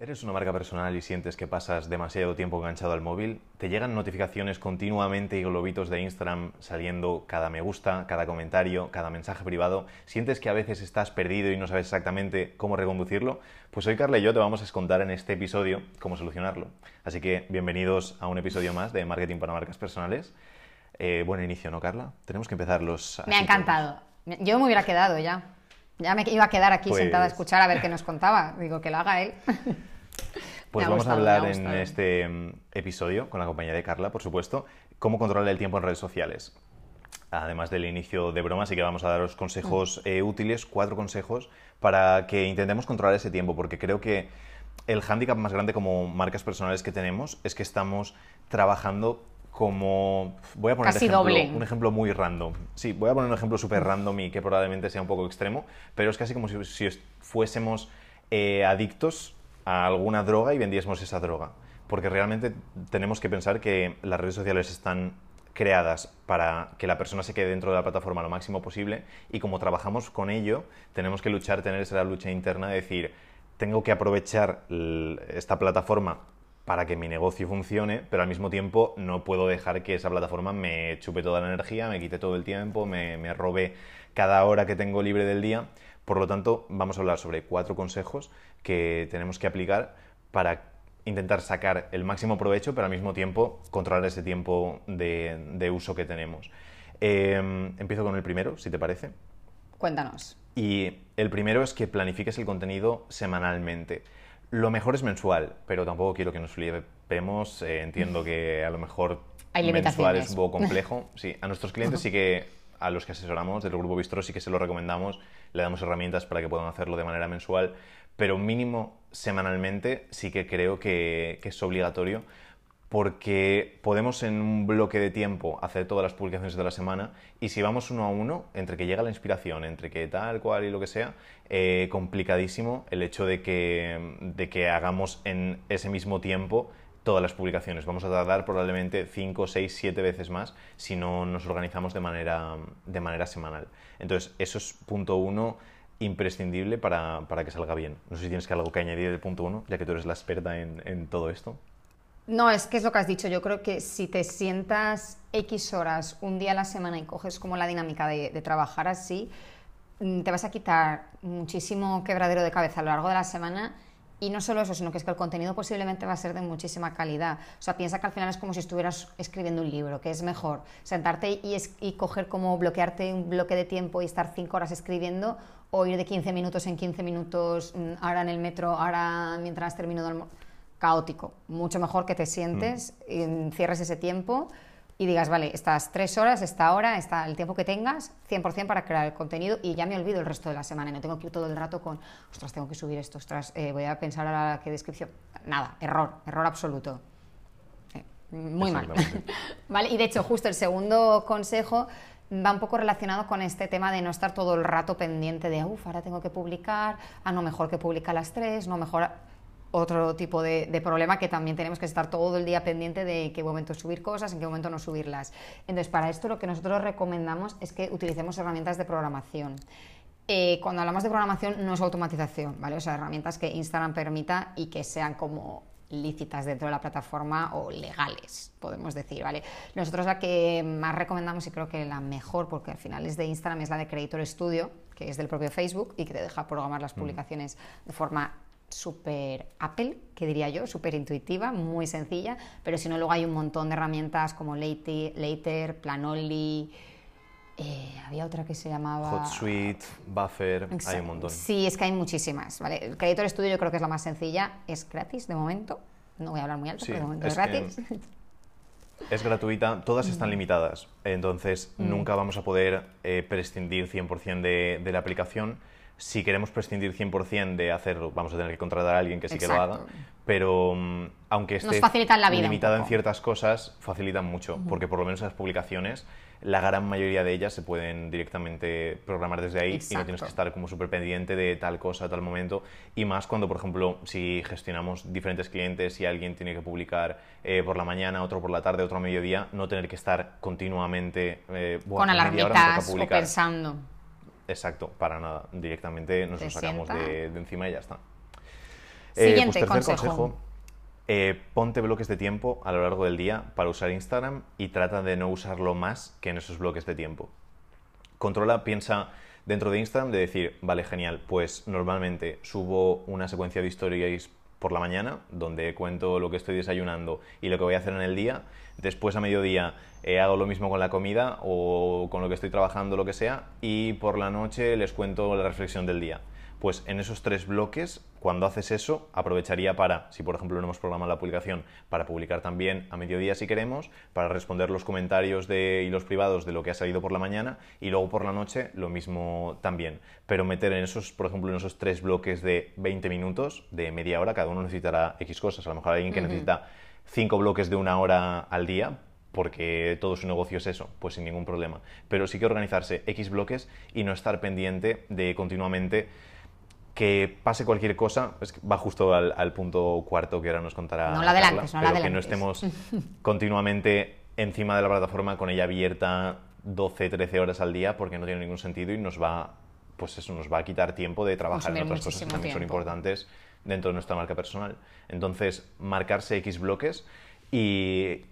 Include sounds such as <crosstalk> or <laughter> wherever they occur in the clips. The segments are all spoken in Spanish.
¿Eres una marca personal y sientes que pasas demasiado tiempo enganchado al móvil? ¿Te llegan notificaciones continuamente y globitos de Instagram saliendo cada me gusta, cada comentario, cada mensaje privado? ¿Sientes que a veces estás perdido y no sabes exactamente cómo reconducirlo? Pues hoy Carla y yo te vamos a contar en este episodio cómo solucionarlo. Así que bienvenidos a un episodio más de Marketing para Marcas Personales. Eh, buen inicio, ¿no, Carla? Tenemos que empezar los... Me ha encantado. Yo me hubiera quedado ya. Ya me iba a quedar aquí sentada a Pues- escuchar a ver qué nos contaba. Digo, que lo haga él. <laughs> Pues vamos gustado, a hablar en este mm, episodio, con la compañía de Carla, por supuesto, cómo controlar el tiempo en redes sociales. Además del inicio de broma, así que vamos a daros consejos Mm. eh, útiles, cuatro consejos, para que intentemos controlar ese tiempo, porque creo que el hándicap más grande como marcas personales que tenemos es que estamos trabajando como... Voy a poner Casi ejemplo- doble. un ejemplo muy random. Sí, voy a poner un ejemplo súper random y que probablemente sea un poco extremo, pero es casi como si, fuésemos eh, adictos a alguna droga y vendiésemos esa droga. Porque realmente tenemos que pensar que las redes sociales están creadas para que la persona se quede dentro de la plataforma lo máximo posible y como trabajamos con ello, tenemos que luchar, tener esa lucha interna de decir, tengo que aprovechar esta plataforma para que mi negocio funcione, pero al mismo tiempo no puedo dejar que esa plataforma me chupe toda la energía, me quite todo el tiempo, me, me robe cada hora que tengo libre del día. Por lo tanto, vamos a hablar sobre cuatro consejos que tenemos que aplicar para intentar sacar el máximo provecho, pero al mismo tiempo controlar ese tiempo de, de uso que tenemos. Eh, empiezo con el primero, si te parece. Cuéntanos. Y el primero es que planifiques el contenido semanalmente. Lo mejor es mensual, pero tampoco quiero que nos flipemos. Eh, entiendo que a lo mejor Hay mensual es un poco complejo. <laughs> Sí, a nuestros clientes sí que, a los que asesoramos del grupo Bistro sí que se lo recomendamos. Le damos herramientas para que puedan hacerlo de manera mensual, pero mínimo semanalmente sí que creo que, que es obligatorio porque podemos en un bloque de tiempo hacer todas las publicaciones de la semana y si vamos uno a uno, entre que llega la inspiración, entre que tal cual y lo que sea, eh, complicadísimo el hecho de que, de que hagamos en ese mismo tiempo todas las publicaciones. Vamos a tardar probablemente 5, 6, 7 veces más si no nos organizamos de manera, de manera semanal. Entonces, eso es punto uno imprescindible para, para que salga bien. No sé si tienes que algo que añadir del punto uno, ya que tú eres la experta en, en todo esto. No, es que es lo que has dicho. Yo creo que si te sientas X horas un día a la semana y coges como la dinámica de, trabajar así, mm, te vas a quitar muchísimo quebradero de cabeza a lo largo de la semana. Y no solo eso, sino que es que el contenido posiblemente va a ser de muchísima calidad. O sea, piensa que al final es como si estuvieras escribiendo un libro, que es mejor sentarte y, y coger como bloquearte un bloque de tiempo y estar cinco horas escribiendo o ir de 15 minutos en 15 minutos, mm, ahora en el metro, ahora mientras termino de almorzar caótico. Mucho mejor que te sientes, y cierres ese tiempo y digas, vale, estas tres horas, esta hora, está el tiempo que tengas, 100% para crear el contenido y ya me olvido el resto de la semana. y No tengo que ir todo el rato con, ostras, tengo que subir esto, ostras, eh, voy a pensar ahora qué descripción. Nada, error, error absoluto. Eh, muy mal. <laughs> ¿Vale? Y de hecho, justo el segundo consejo va un poco relacionado con este tema de no estar todo el rato pendiente de, uff, ahora tengo que publicar, ah, no, mejor que publica a las 3, no, mejor otro tipo de, de problema que también tenemos que estar todo el día pendiente de en qué momento subir cosas, en qué momento no subirlas. Entonces, para esto lo que nosotros recomendamos es que utilicemos herramientas de programación. Eh, cuando hablamos de programación no es automatización, ¿vale? O sea, herramientas que Instagram permita y que sean como lícitas dentro de la plataforma o legales, podemos decir, ¿vale? Nosotros la que más recomendamos y creo que la mejor, porque al final es de Instagram, es la de Creator Studio, que es del propio Facebook y que te deja programar las publicaciones de forma súper Apple, que diría yo, súper intuitiva, muy sencilla, pero si no luego hay un montón de herramientas como Later, Later Planoli, eh, había otra que se llamaba... HotSuite, Buffer, hay un montón. Sí, es que hay muchísimas. ¿vale? El Creator Studio yo creo que es la más sencilla, es gratis de momento. No voy a hablar muy alto, Sí, pero de momento es, es que- gratis. <laughs> Es gratuita, todas Mm. están limitadas, entonces nunca vamos a poder eh, prescindir 100% de, de la aplicación. Si queremos prescindir 100% de hacerlo, vamos a tener que contratar a alguien que sí que lo Exacto. haga, pero mm, aunque esté la vida un limitada en ciertas cosas, facilitan mucho, porque por lo menos las publicaciones, la gran mayoría de ellas se pueden directamente programar desde ahí y no tienes Exacto. que estar como súper pendiente de tal cosa, tal momento. Y más cuando, por ejemplo, si gestionamos diferentes clientes y alguien tiene que publicar eh, por la mañana, otro por la tarde, otro a mediodía, no tener que estar continuamente eh, "Buah, Con alarmitas o publicar". pensando. Exacto, para nada. Directamente nos lo sacamos de, de encima y ya está. Eh, Siguiente pues tercer consejo. eh, ponte bloques de tiempo a lo largo del día para usar Instagram y trata de no usarlo más que en esos bloques de tiempo. Controla, piensa dentro de Instagram de decir, vale, genial, pues normalmente subo una secuencia de stories por la mañana, donde cuento lo que estoy desayunando y lo que voy a hacer en el día. Después a mediodía eh, hago lo mismo con la comida o con lo que estoy trabajando, lo que sea. Y por la noche les cuento la reflexión del día. Pues en esos tres bloques, cuando haces eso, aprovecharía para, si por ejemplo no hemos programado la publicación, para publicar también a mediodía si queremos, para responder los comentarios de, y los privados de lo que ha salido por la mañana y luego por la noche lo mismo también. Pero meter en esos, por ejemplo, en esos tres bloques de 20 minutos, de media hora, cada uno necesitará X cosas. A lo mejor hay alguien que necesita cinco bloques de una hora al día porque todo su negocio es eso, pues sin ningún problema. Pero sí que organizarse X bloques y no estar pendiente de continuamente que pase cualquier cosa, es que va justo al, al punto cuarto que ahora nos contará. No la adelantes, Carla, no la pero que no estemos <laughs> continuamente encima de la plataforma con ella abierta 12, 13 horas al día porque no tiene ningún sentido y nos va, pues eso, nos va a quitar tiempo de trabajar en otras cosas que también son importantes dentro de nuestra marca personal. Entonces, marcarse X bloques y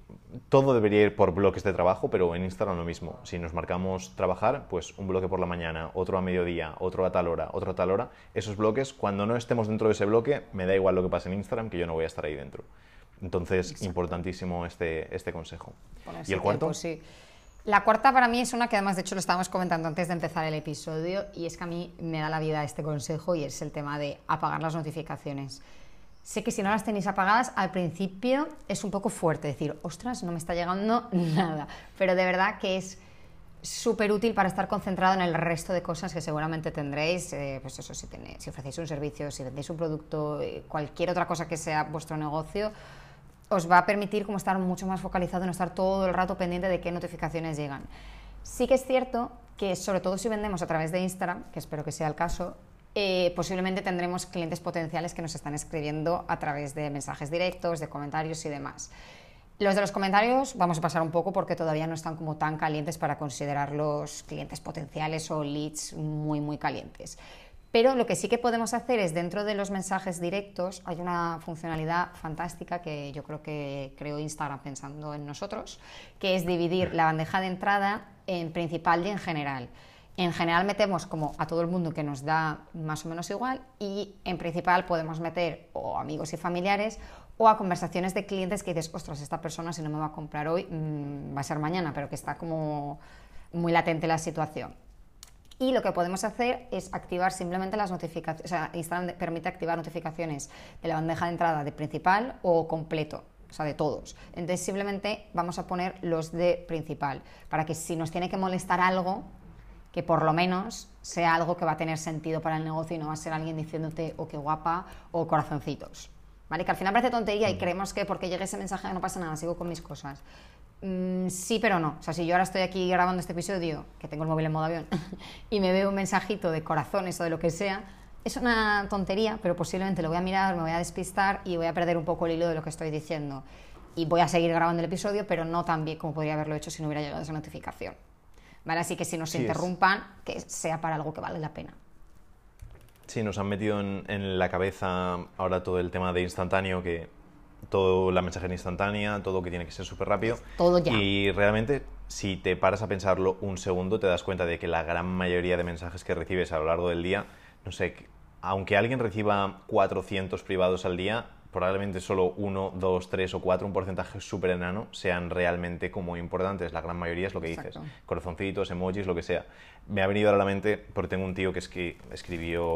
todo debería ir por bloques de trabajo, pero en Instagram lo mismo. Si nos marcamos trabajar, pues un bloque por la mañana, otro a mediodía, otro a tal hora, otro a tal hora. Esos bloques, cuando no estemos dentro de ese bloque, me da igual lo que pase en Instagram, que yo no voy a estar ahí dentro. Entonces, importantísimo este, este consejo. ¿Y el cuarto? tiempo, sí. La cuarta para mí es una que además, de hecho, lo estábamos comentando antes de empezar el episodio y es que a mí me da la vida este consejo y es el tema de apagar las notificaciones. Sé que si no las tenéis apagadas, al principio es un poco fuerte decir, ostras, no me está llegando <laughs> nada, pero de verdad que es súper útil para estar concentrado en el resto de cosas que seguramente tendréis, eh, pues eso, si, tenéis, si ofrecéis un servicio, si vendéis un producto, eh, cualquier otra cosa que sea vuestro negocio, os va a permitir como estar mucho más focalizado no estar todo el rato pendiente de qué notificaciones llegan. Sí que es cierto que sobre todo si vendemos a través de Instagram, que espero que sea el caso, eh, posiblemente tendremos clientes potenciales que nos están escribiendo a través de mensajes directos, de comentarios y demás. Los de los comentarios vamos a pasar un poco porque todavía no están como tan calientes para considerarlos clientes potenciales o leads muy, muy calientes. Pero lo que sí que podemos hacer es dentro de los mensajes directos hay una funcionalidad fantástica que yo creo que creó Instagram pensando en nosotros, que es dividir la bandeja de entrada en principal y en general. En general metemos como a todo el mundo que nos da más o menos igual y en principal podemos meter o amigos y familiares o a conversaciones de clientes que dices, ostras, esta persona si no me va a comprar hoy mmm, va a ser mañana, pero que está como muy latente la situación. Y lo que podemos hacer es activar simplemente las notificaciones, o sea, Instagram permite activar notificaciones de la bandeja de entrada de principal o completo, o sea, de todos. Entonces simplemente vamos a poner los de principal, para que si nos tiene que molestar algo, que por lo menos sea algo que va a tener sentido para el negocio y no va a ser alguien diciéndote, oh, qué guapa, o corazoncitos. ¿Vale? Que al final parece tontería y creemos que porque llegue ese mensaje no pasa nada, sigo con mis cosas. Mm, sí, pero no. O sea, si yo ahora estoy aquí grabando este episodio, que tengo el móvil en modo avión, <laughs> y me veo un mensajito de corazones o de lo que sea, es una tontería, pero posiblemente lo voy a mirar, me voy a despistar y voy a perder un poco el hilo de lo que estoy diciendo. Y voy a seguir grabando el episodio, pero no tan bien como podría haberlo hecho si no hubiera llegado esa notificación. ¿Vale? Así que si nos Sí, es. interrumpan, que sea para algo que vale la pena. Sí, nos han metido en, en la cabeza ahora todo el tema de instantáneo, que todo la mensajería instantánea, todo que tiene que ser súper rápido. Todo ya. Y realmente, si te paras a pensarlo un segundo, te das cuenta de que la gran mayoría de mensajes que recibes a lo largo del día, no sé, que- aunque alguien reciba 400 privados al día, probablemente solo uno, dos, tres o cuatro, un porcentaje súper enano, sean realmente como importantes. La gran mayoría es lo que dices. Corazoncitos, emojis, lo que sea. Me ha venido a la mente porque tengo un tío que, es que escribió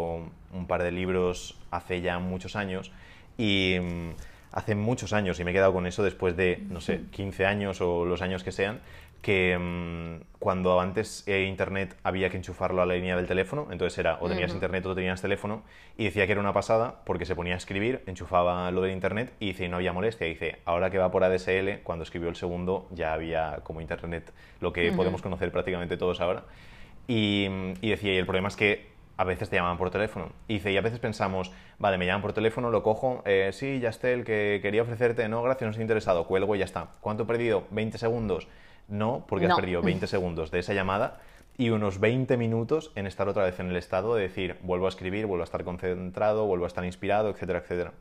un par de libros hace ya muchos años y mm, hace muchos años, y me he quedado con eso después de, no sé, 15 años o los años que sean, que mm, cuando antes eh, Internet había que enchufarlo a la línea del teléfono, entonces era o tenías Internet o tenías teléfono, y decía que era una pasada porque se ponía a escribir, enchufaba lo del Internet y dice, no había molestia. Y dice, ahora que va por ADSL, cuando escribió el segundo ya había como Internet, lo que podemos conocer prácticamente todos ahora. Y, y decía, y el problema es que a veces te llamaban por teléfono. Y dice, y a veces pensamos, vale, me llaman por teléfono, lo cojo, eh, sí, ya esté el que quería ofrecerte, no, gracias, no estoy interesado, cuelgo y ya está. ¿Cuánto he perdido? ¿20 segundos? No, porque No. has perdido 20 <laughs> segundos de esa llamada y unos 20 minutos en estar otra vez en el estado de decir, vuelvo a escribir, vuelvo a estar concentrado, vuelvo a estar inspirado, etcétera, etcétera.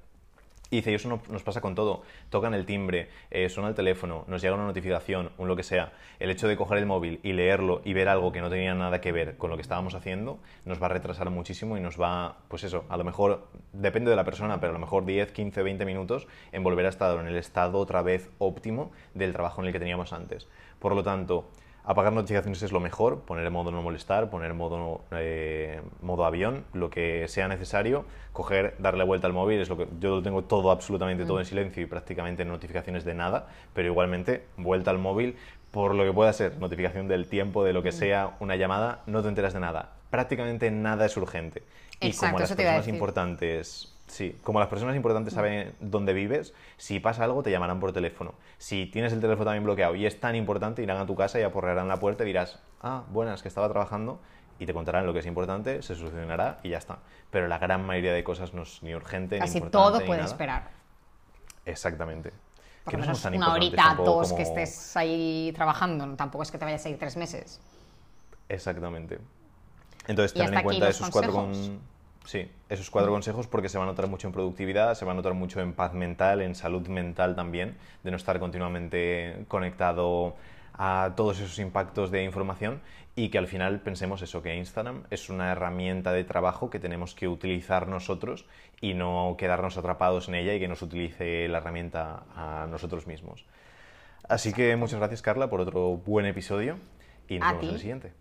Y dice, eso no- nos pasa con todo. Tocan el timbre, eh, suena el teléfono, nos llega una notificación, un lo que sea. El hecho de coger el móvil y leerlo y ver algo que no tenía nada que ver con lo que estábamos haciendo, nos va a retrasar muchísimo y nos va, pues eso, a lo mejor, depende de la persona, pero a lo mejor 10, 15, 20 minutos en volver a estar en el estado otra vez óptimo del trabajo en el que teníamos antes. Por lo tanto, Apagar notificaciones es lo mejor, poner en modo no molestar, poner en modo, eh, modo avión, lo que sea necesario, coger, darle vuelta al móvil, es lo que yo lo tengo todo, absolutamente todo en silencio y prácticamente notificaciones de nada, pero igualmente vuelta al móvil por lo que pueda ser, notificación del tiempo, de lo que sea, una llamada, no te enteras de nada. Prácticamente nada es urgente. Y como las a personas decir. importantes Sí, como las personas importantes saben dónde vives, si pasa algo te llamarán por teléfono. Si tienes el teléfono también bloqueado y es tan importante, irán a tu casa y aporrearán la puerta y dirás, ah, buenas, que estaba trabajando, y te contarán lo que es importante, se solucionará y ya está. Pero la gran mayoría de cosas no es ni urgente, ni Casi importante, todo ni puede nada. esperar. Exactamente. Por Que no somos tan una horita, dos, que como- estés ahí trabajando. Tampoco es que te vayas a ir tres meses. Exactamente. Entonces, hasta en cuenta esos cuatro, consejos. con... sí, esos cuatro consejos porque se va a notar mucho en productividad, se va a notar mucho en paz mental, en salud mental también, de no estar continuamente conectado a todos esos impactos de información y que al final pensemos eso, que Instagram es una herramienta de trabajo que tenemos que utilizar nosotros y no quedarnos atrapados en ella y que nos utilice la herramienta a nosotros mismos. Así que muchas gracias Carla por otro buen episodio y nos A vemos en el siguiente.